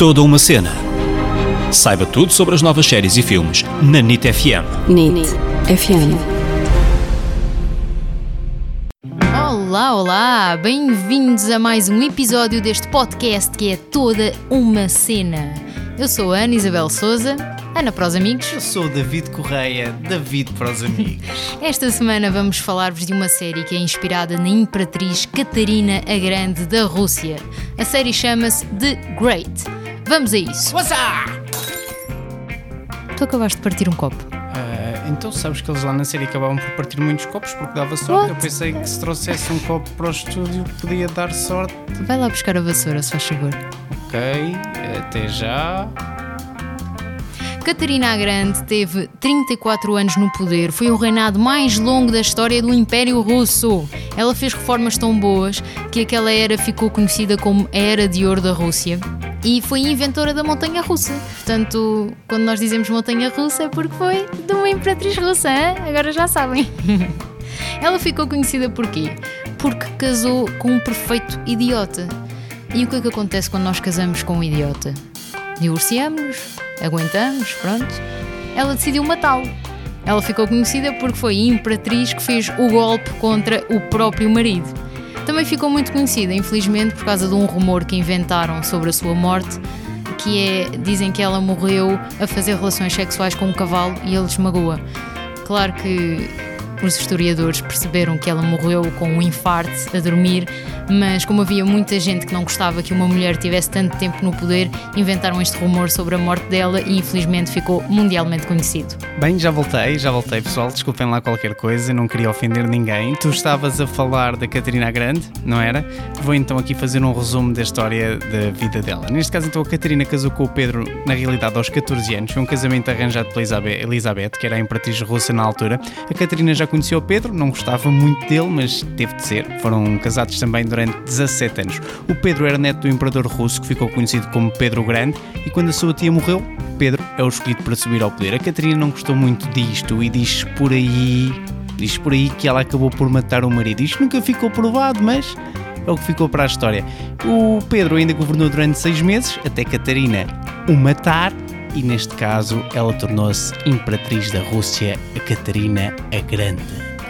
Toda uma cena. Saiba tudo sobre as novas séries e filmes na NIT FM. NIT FM. Olá, olá! Bem-vindos a mais um episódio deste podcast que é toda uma cena. Eu sou a Ana Isabel Souza, Ana para os amigos. Eu sou David Correia, David para os amigos. Esta semana vamos falar-vos de uma série que é inspirada na Imperatriz Catarina a Grande da Rússia. A série chama-se The Great. Vamos a isso. What's up? Tu acabaste de partir um copo. Ah, então sabes que eles lá na série acabavam por partir muitos copos porque dava sorte. What? Eu pensei que se trouxesse um copo para o estúdio podia dar sorte. Vai lá buscar a vassoura, se faz favor. Ok, até já. Catarina a Grande teve 34 anos no poder, foi o reinado mais longo da história do Império Russo. Ela fez reformas tão boas que aquela era ficou conhecida como a Era de Ouro da Rússia e foi inventora da montanha russa. Portanto, quando nós dizemos montanha russa é porque foi de uma imperatriz russa, hein? agora já sabem. Ela ficou conhecida por quê? Porque casou com um perfeito idiota. E o que é que acontece quando nós casamos com um idiota? Divorciamos-nos, aguentamos, pronto. Ela decidiu matá-lo. Ela ficou conhecida porque foi a imperatriz que fez o golpe contra o próprio marido. Também ficou muito conhecida, infelizmente, por causa de um rumor que inventaram sobre a sua morte, que é, dizem que ela morreu a fazer relações sexuais com um cavalo e ele esmagou-a. Claro que os historiadores perceberam que ela morreu com um infarto a dormir, mas como havia muita gente que não gostava que uma mulher tivesse tanto tempo no poder, inventaram este rumor sobre a morte dela e infelizmente ficou mundialmente conhecido. Bem, já voltei, já voltei pessoal. Desculpem lá qualquer coisa, não queria ofender ninguém. Tu estavas a falar da Catarina Grande, não era? Vou então aqui fazer um resumo da história da vida dela. Neste caso, então, a Catarina casou com o Pedro, na realidade, aos 14 anos. Foi um casamento arranjado pela Elizabeth que era a imperatriz russa na altura. A Catarina já conhecia o Pedro, não gostava muito dele, mas teve de ser. Foram casados também durante 17 anos. O Pedro era neto do imperador russo, que ficou conhecido como Pedro Grande, e quando a sua tia morreu, Pedro é o escolhido para subir ao poder. A Catarina não gostou muito disto e diz por aí, diz por aí que ela acabou por matar o marido. Isto nunca ficou provado, mas é o que ficou para a história. O Pedro ainda governou durante seis meses, até Catarina o matar, e neste caso ela tornou-se imperatriz da Rússia, a Catarina a Grande.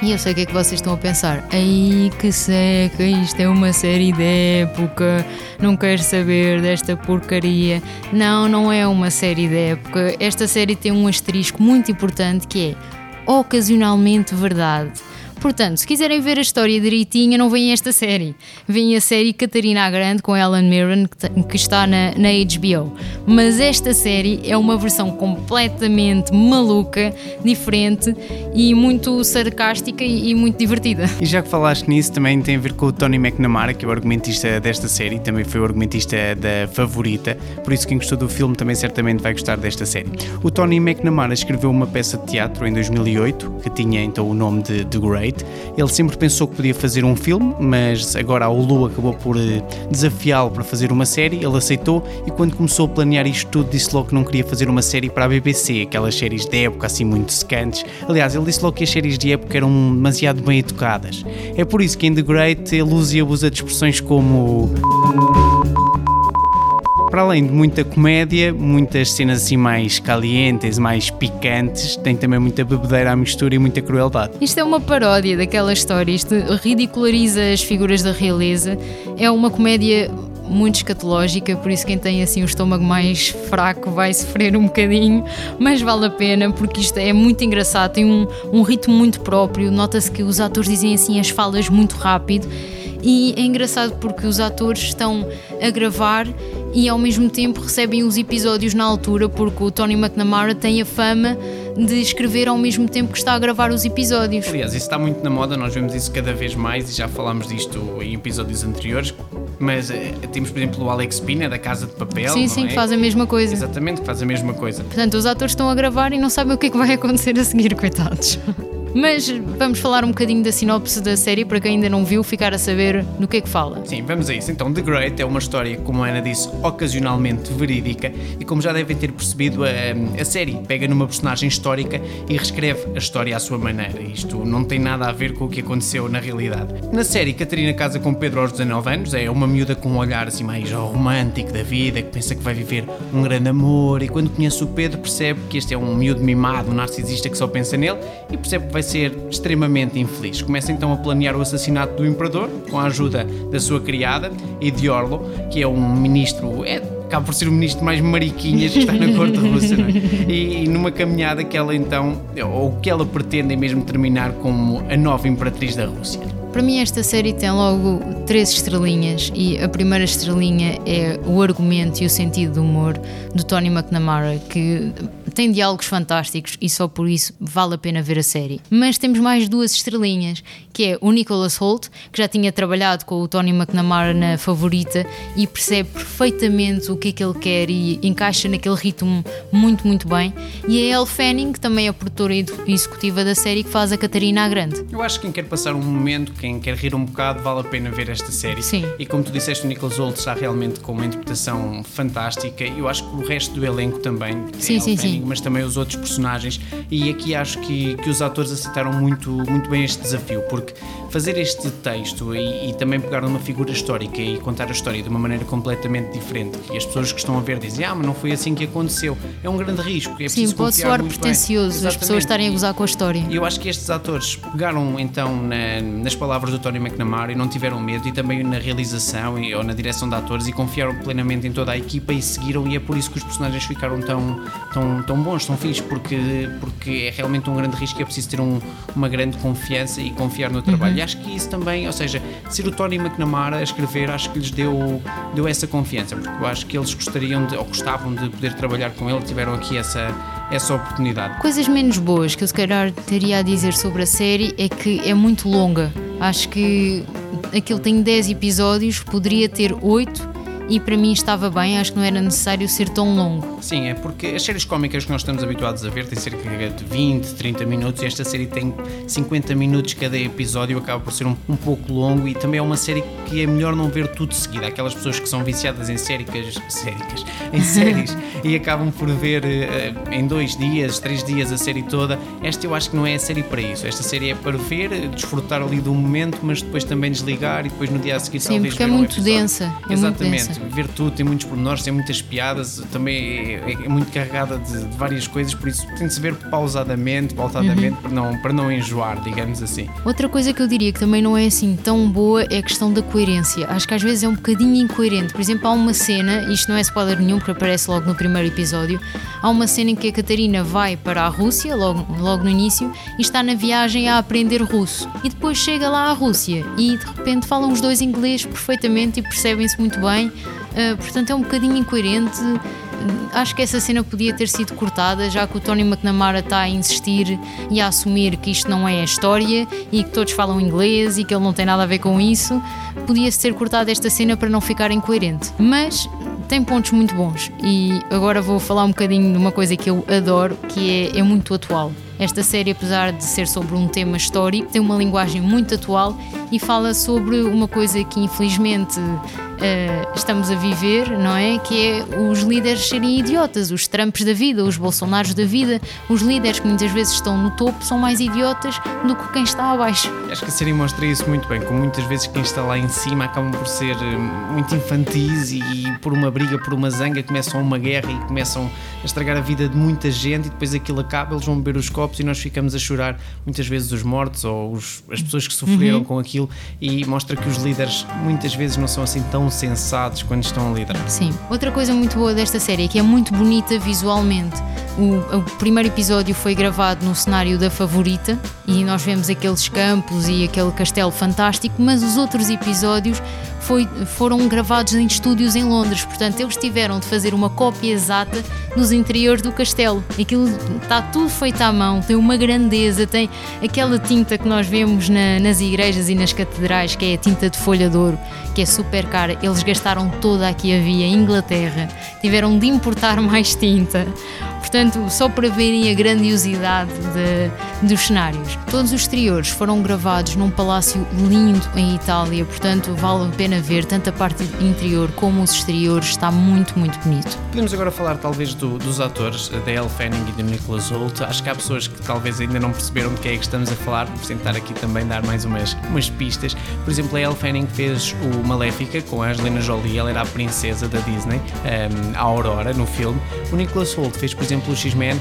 E eu sei o que é que vocês estão a pensar. Ai que seca, isto é uma série de época, não quero saber desta porcaria. Não, não é uma série de época. Esta série tem um asterisco muito importante que é ocasionalmente verdade. Portanto, se quiserem ver a história direitinha, não veem esta série. Veem a série Catarina a Grande com Ellen Mirren, que está na, na HBO. Mas esta série é uma versão completamente maluca, diferente e muito sarcástica e, e muito divertida. E já que falaste nisso, também tem a ver com o Tony McNamara, que é o argumentista desta série, também foi o argumentista da favorita, por isso quem gostou do filme também certamente vai gostar desta série. O Tony McNamara escreveu uma peça de teatro em 2008, que tinha então o nome de The Great. Ele sempre pensou que podia fazer um filme, mas agora a Hulu acabou por eh, desafiá-lo para fazer uma série, ele aceitou e quando começou a planear isto tudo disse logo que não queria fazer uma série para a BBC, aquelas séries de época assim muito secantes. Aliás, ele disse logo que as séries de época eram demasiado bem educadas. É por isso que em The Great ele usa e abusa de expressões como para além de muita comédia, muitas cenas assim mais calientes, mais picantes, tem também muita bebedeira à mistura e muita crueldade. Isto é uma paródia daquela história, isto ridiculariza as figuras da realeza. É uma comédia muito escatológica, por isso quem tem assim o estômago mais fraco vai sofrer um bocadinho, mas vale a pena porque isto é muito engraçado, tem um, um ritmo muito próprio, nota-se que os atores dizem assim as falas muito rápido e é engraçado porque os atores estão a gravar e ao mesmo tempo recebem os episódios na altura porque o Tony McNamara tem a fama de escrever ao mesmo tempo que está a gravar os episódios. Aliás, isso está muito na moda, nós vemos isso cada vez mais e já falámos disto em episódios anteriores. Mas eh, temos, por exemplo, o Alex Pina da Casa de Papel. Sim, sim, é? que faz a mesma coisa. Exatamente, que faz a mesma coisa. Portanto, os atores estão a gravar e não sabem o que é que vai acontecer a seguir, coitados. Mas vamos falar um bocadinho da sinopse da série para quem ainda não viu, ficar a saber no que é que fala. Sim, vamos a isso. Então, The Great é uma história, como a Ana disse, ocasionalmente verídica e, como já devem ter percebido, a, a série pega numa personagem histórica e reescreve a história à sua maneira. Isto não tem nada a ver com o que aconteceu na realidade. Na série, Catarina casa com Pedro aos 19 anos, é uma miúda com um olhar assim mais romântico da vida, que pensa que vai viver um grande amor e quando conhece o Pedro percebe que este é um miúdo mimado, um narcisista que só pensa nele e percebe que vai ser extremamente infeliz. Começa então a planear o assassinato do imperador com a ajuda da sua criada, Ediorlo, que é um ministro. É, acaba por ser o ministro mais mariquinhas que está na corte russa, é? e, e, numa caminhada que ela então, ou que ela pretende mesmo terminar como a nova imperatriz da Rússia. Para mim, esta série tem logo três estrelinhas, e a primeira estrelinha é o argumento e o sentido do humor do Tony McNamara, que tem diálogos fantásticos e só por isso vale a pena ver a série. Mas temos mais duas estrelinhas, que é o Nicholas Holt, que já tinha trabalhado com o Tony McNamara na Favorita e percebe perfeitamente o que é que ele quer e encaixa naquele ritmo muito, muito bem. E a Elle Fanning, que também é a produtora executiva da série, que faz a Catarina a Grande. Eu acho que quem quer passar um momento, quem quer rir um bocado, vale a pena ver esta série. Sim. E como tu disseste, o Nicholas Holt está realmente com uma interpretação fantástica. Eu acho que o resto do elenco também. Sim, sim, sim mas também os outros personagens. E aqui acho que, que os atores aceitaram muito, muito bem este desafio, porque fazer este texto e, e, também pegar numa figura histórica e contar a história de uma maneira completamente diferente, que as pessoas que estão a ver dizem, ah, mas não foi assim que aconteceu, é um grande risco. É Sim, pode soar pretencioso as pessoas estarem a gozar com a história. E eu acho que estes atores pegaram então na, nas palavras do Tony McNamara e não tiveram medo, e também na realização e, ou na direção de atores, e confiaram plenamente em toda a equipa e seguiram, e é por isso que os personagens ficaram tão, tão, tão bons, tão fixos, porque, porque é realmente um grande risco e é preciso ter um, uma grande confiança e confiar no trabalho. Uhum. E acho que isso também, ou seja, ser o Tony McNamara a escrever, acho que lhes deu, deu essa confiança, porque eu acho que eles gostariam de, ou gostavam de poder trabalhar com ele, tiveram aqui essa, essa oportunidade. Coisas menos boas que eu se calhar teria a dizer sobre a série é que é muito longa. Acho que aquilo tem 10 episódios, poderia ter 8 e para mim estava bem, acho que não era necessário ser tão longo. Sim, é porque as séries cómicas que nós estamos habituados a ver têm cerca de 20, 30 minutos e esta série tem 50 minutos cada episódio, acaba por ser um, um pouco longo e também é uma série que é melhor não ver tudo de seguida. Aquelas pessoas que são viciadas em séricas, séricas, em séries e acabam por ver uh, em dois dias, três dias a série toda. Esta eu acho que não é a série para isso. Esta série é para ver, desfrutar ali do momento, mas depois também desligar e depois no dia a seguir Sim, porque é muito densa. É Exatamente. Muito densa ver tudo, tem muitos pormenores, tem muitas piadas, também é, é muito carregada de, de, várias coisas, por isso tem de se ver pausadamente, pautadamente, uhum. para, não, para não enjoar, digamos assim. Outra coisa que eu diria que também não é assim tão boa é a questão da coerência. Acho que às vezes é um bocadinho incoerente. Por exemplo, há uma cena, isto não é spoiler nenhum, porque aparece logo no primeiro episódio, há uma cena em que a Catarina vai para a Rússia, logo, logo no início, e está na viagem a aprender russo. E depois chega lá à Rússia e de repente falam os dois inglês perfeitamente e percebem-se muito bem. Uh, portanto, é um bocadinho incoerente. Acho que essa cena podia ter sido cortada, já que o Tony McNamara está a insistir e a assumir que isto não é a história e que todos falam inglês e que ele não tem nada a ver com isso. Podia-se ter cortado esta cena para não ficar incoerente. Mas tem pontos muito bons e agora vou falar um bocadinho de uma coisa que eu adoro, que é, é muito atual. Esta série, apesar de ser sobre um tema histórico, tem uma linguagem muito atual e fala sobre uma coisa que infelizmente uh, estamos a viver, não é? Que é os líderes serem idiotas, os Trumps da vida, os Bolsonaros da vida, os líderes que muitas vezes estão no topo são mais idiotas do que quem está abaixo. Acho que a série mostra isso muito bem, como muitas vezes quem está lá em cima acabam por ser eh, muito infantis e por uma briga, por uma zanga, começam uma guerra e começam a estragar a vida de muita gente e depois aquilo acaba, eles vão beber os copos e nós ficamos a chorar muitas vezes os mortos ou os, as pessoas que sofreram uhum. com aquilo e mostra que os líderes muitas vezes não são assim tão sensatos quando estão a liderar. Sim. Outra coisa muito boa desta série é que é muito bonita visualmente. O, o, primeiro episódio foi gravado no cenário da Favorita e nós vemos aqueles campos e aquele castelo fantástico, mas os outros episódios foi, foram gravados em estúdios em Londres, portanto eles tiveram de fazer uma cópia exata nos interiores do castelo. Aquilo está tudo feito à mão, tem uma grandeza, tem aquela tinta que nós vemos na, nas igrejas e nas catedrais, que é a tinta de folha de ouro, que é super cara. Eles gastaram toda a que havia em Inglaterra, tiveram de importar mais tinta Portanto, só para verem a grandiosidade de, dos cenários. Todos os exteriores foram gravados num palácio lindo em Itália, portanto, vale a pena ver tanto a parte interior como os exteriores, está muito, muito bonito. Podemos agora falar talvez do, dos atores, da Elle Fanning e do Nicholas Hoult. Acho que há pessoas que talvez ainda não perceberam de que é que estamos a falar, vamos tentar aqui também dar mais umas, umas pistas. Por exemplo, a Elle Fanning fez o Maléfica com a Angelina Jolie, ela era a princesa da Disney, um, a Aurora, no filme. O Nicholas Hoult fez, por exemplo, o X-Men,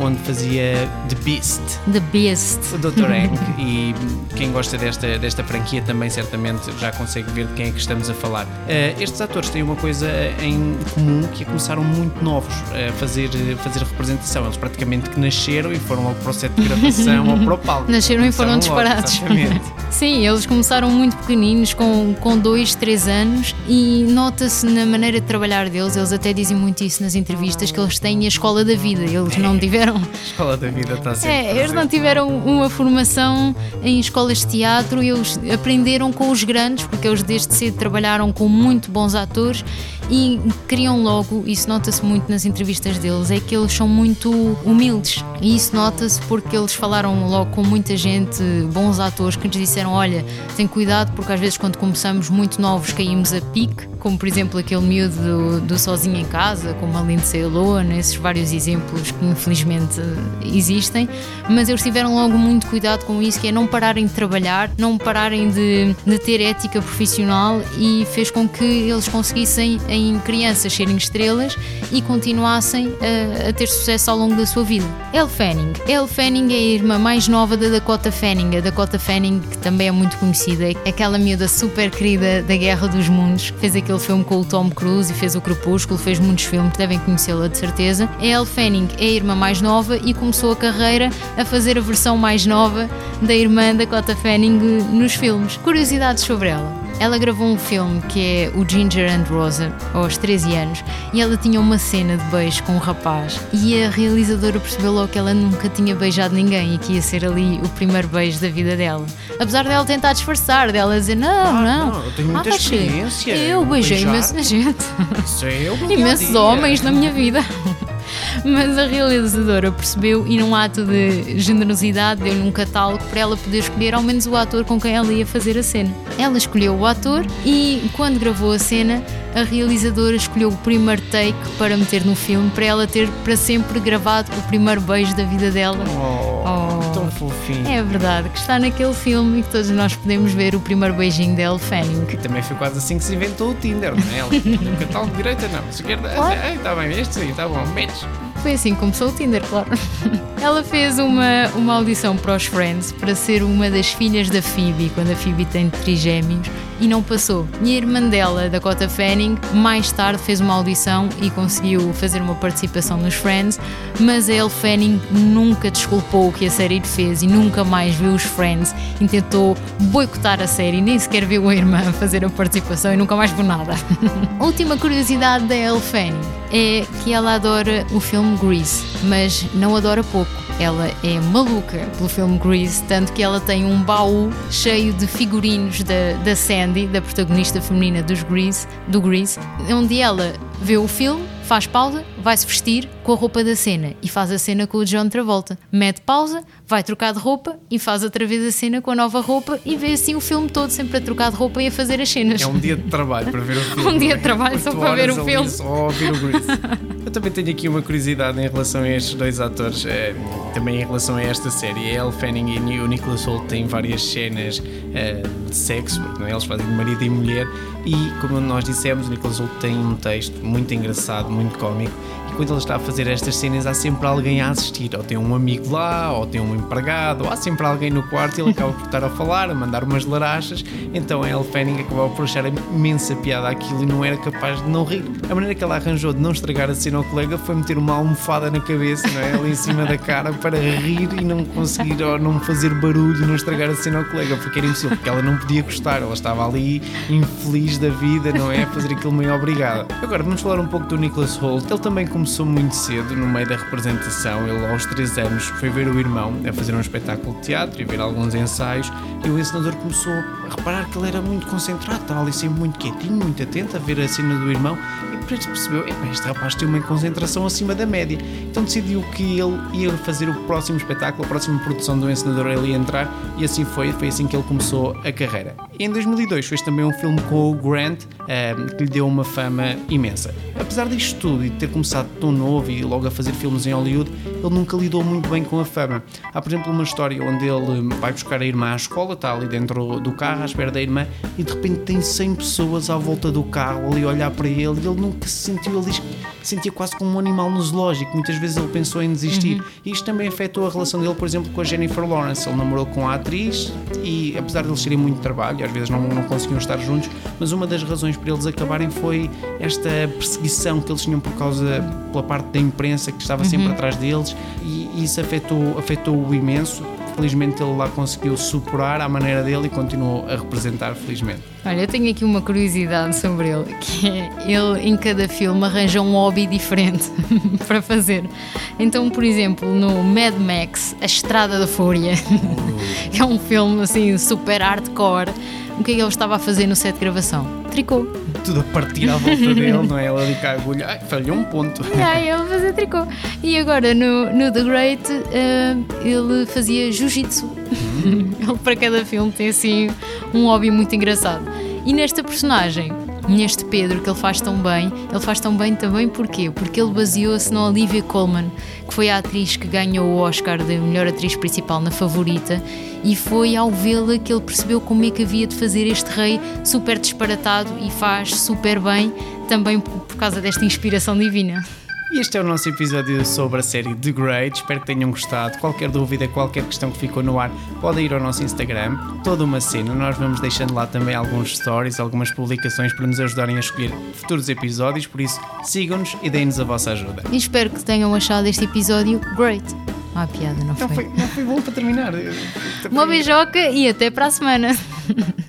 onde fazia The Beast. The Beast. O Dr. Hank. e quem gosta desta, desta franquia também certamente já consegue ver de quem é que estamos a falar. Uh, estes atores têm uma coisa em comum que é começaram muito novos a fazer, fazer representação. Eles praticamente que nasceram e foram logo para o set de gravação ou para o palco. Nasceram e foram disparados. Sim, eles começaram muito pequeninos, com, com dois, três anos, e nota-se na maneira de trabalhar deles, eles até dizem muito isso nas entrevistas, que eles têm a escola da vida, eles não tiveram. Escola da vida está sempre. É, eles não tiveram uma formação em escolas de teatro, eles aprenderam com os grandes, porque eles desde cedo trabalharam com muito bons atores e criam logo, isso nota-se muito nas entrevistas deles, é que eles são muito humildes e isso nota-se porque eles falaram logo com muita gente, bons atores, que nos disseram: olha, tem cuidado porque às vezes quando começamos muito novos caímos a pique, como por exemplo aquele miúdo do, do Sozinho em Casa, como a Lindsay Lohan, esses vários exemplos que infelizmente existem, mas eles tiveram logo muito cuidado com isso, que é não pararem de trabalhar, não pararem de, de ter ética profissional e fez com que eles conseguissem em crianças serem estrelas e continuassem a, a ter sucesso ao longo da sua vida. Elle Fanning. Elle Fanning é a irmã mais nova da Dakota Fanning. A Dakota Fanning, que também é muito conhecida, é aquela miúda super querida da Guerra dos Mundos, fez aquele filme com o Tom Cruise e fez o Crepúsculo, fez muitos filmes, devem conhecê-la de certeza. A Elle Fanning é a irmã mais nova e começou a carreira a fazer a versão mais nova da irmã Dakota Fanning nos filmes. Curiosidades sobre ela. Ela gravou um filme que é o Ginger and Rosa, aos 13 anos, e ela tinha uma cena de beijo com um rapaz. E a realizadora percebeu logo que ela nunca tinha beijado ninguém e que ia ser ali o primeiro beijo da vida dela. Apesar dela tentar disfarçar, dela dizer: Não, Ah, não, não, eu tenho muita ah, experiência Eu beijei beijar. imensa gente. Isso é o meu imensos homens na minha vida. Mas a realizadora percebeu e num ato de generosidade deu-lhe um catálogo para ela poder escolher ao menos o ator com quem ela ia fazer a cena. Ela escolheu o ator e quando gravou a cena, a realizadora escolheu o primeiro take para meter no filme para ela ter para sempre gravado o primeiro beijo da vida dela. Oh, Oh. tão fofinho. É verdade, que está naquele filme e que todos nós podemos ver o primeiro beijinho de Elle Fanning. Também foi quase assim que se inventou o Tinder, não é? Ela, catálogo de direita não, esquerda, Claro. ai, está bem, este sim, está bom, beijos. Foi assim que começou o Tinder, claro. Ela fez uma, uma audição para os Friends para ser uma das filhas da Phoebe, quando a Phoebe tem trigêmeos, e não passou. E a irmã dela, Dakota Fanning, mais tarde fez uma audição e conseguiu fazer uma participação nos Friends, mas a Elle Fanning nunca desculpou o que a série lhe fez e nunca mais viu os Friends e tentou boicotar a série, nem sequer viu a irmã fazer a participação e nunca mais viu nada. Última curiosidade da Elle Fanning é que ela adora o filme Grease, mas não adora pouco. Ela é maluca pelo filme Grease, tanto que ela tem um baú cheio de figurinos da, da Sandy, da protagonista feminina dos Grease, do Grease, onde ela vê o filme, faz pausa, vai-se vestir com a roupa da cena e faz a cena com o John Travolta. Mete pausa, vai trocar de roupa e faz outra vez a cena com a nova roupa e vê assim o filme todo sempre a trocar de roupa e a fazer as cenas. É um dia de trabalho para ver o filme. Um dia é? de trabalho só para ver o filme. Só ouvir o Grease. Eu também tenho aqui uma curiosidade em relação a estes dois atores, eh, também em relação a esta série. A Elle Fanning e o Nicholas Hoult têm várias cenas eh, de sexo, porque não é? eles fazem de marido e mulher, e como nós dissemos, o Nicholas Hoult tem um texto muito engraçado, muito cómico, e quando ele está a fazer estas cenas há sempre alguém a assistir, ou tem um amigo lá, ou tem um empregado, ou há sempre alguém no quarto e ele acaba por estar a falar, a mandar umas larachas, então a Elle Fanning acabava por achar imensa piada aquilo e não era capaz de não rir. A maneira que ela arranjou de não estragar a cena ao colega foi meter uma almofada na cabeça, não é? Ali em cima da cara para rir e não conseguir ou não fazer barulho, não estragar a cena ao colega, porque era impossível, porque ela não podia gostar, ela estava ali infeliz da vida, não é? A fazer aquilo meio obrigada. Agora vamos falar um pouco do Nicholas Hoult. Ele também começou muito cedo no meio da representação. Ele, aos 3 anos, foi ver o irmão a fazer um espetáculo de teatro e ver alguns ensaios. E o encenador começou a reparar que ele era muito concentrado, estava ali sempre muito quietinho, muito atento a ver a cena do irmão. E depois percebeu: este rapaz tem uma concentração acima da média. Então decidiu que ele ia fazer o próximo espetáculo, a próxima produção do encenador, ele ia entrar. E assim foi, foi assim que ele começou a carreira. E em 2002 fez também um filme com o Grant, um, que lhe deu uma fama imensa. Apesar disto tudo e de ter começado tão novo e logo a fazer filmes em Hollywood, ele nunca lidou muito bem com a fama. Há, por exemplo, uma história onde ele vai buscar a irmã à escola, está ali dentro do carro, à espera da irmã, e de repente tem 100 pessoas à volta do carro ali a olhar para ele e ele nunca se sentiu, ele sentia quase como um animal no zoológico. Muitas vezes ele pensou em desistir. Uhum. E isto também afetou a relação dele, por exemplo, com a Jennifer Lawrence. Ele namorou com a atriz e, apesar de eles terem muito trabalho, às vezes não, não conseguiam estar juntos, mas uma das razões para eles acabarem foi esta perseguição que eles tinham por causa, pela parte da imprensa que estava sempre uhum. atrás deles e isso afetou, afetou-o imenso felizmente ele lá conseguiu superar à maneira dele e continuou a representar, felizmente. Olha, eu tenho aqui uma curiosidade sobre ele, que é ele em cada filme arranja um hobby diferente para fazer. Então, por exemplo, no Mad Max, A Estrada da Fúria, que é um filme assim super hardcore, o que é que ele estava a fazer no set de gravação? Tricô. Tudo a partir à volta dele, não é? Ela ali com a agulha, ai, falhou um ponto. Ah, ele fazia tricô. E agora no, no The Great, uh, ele fazia jiu-jitsu. Hum. ele para cada filme tem assim um hobby muito engraçado. E nesta personagem, neste Pedro que ele faz tão bem. Ele faz tão bem também porquê? Porque ele baseou-se na Olivia Colman, que foi a atriz que ganhou o Oscar de melhor atriz principal na Favorita, e foi ao vê-la que ele percebeu como é que havia de fazer este rei super disparatado e faz super bem, também por causa desta inspiração divina. E este é o nosso episódio sobre a série The Great. Espero que tenham gostado. Qualquer dúvida, qualquer questão que ficou no ar, podem ir ao nosso Instagram. Toda uma cena. Nós vamos deixando lá também alguns stories, algumas publicações para nos ajudarem a escolher futuros episódios. Por isso, sigam-nos e deem-nos a vossa ajuda. E espero que tenham achado este episódio great. Ah, piada, não foi. Não foi, não foi bom para terminar. Uma beijoca e até para a semana.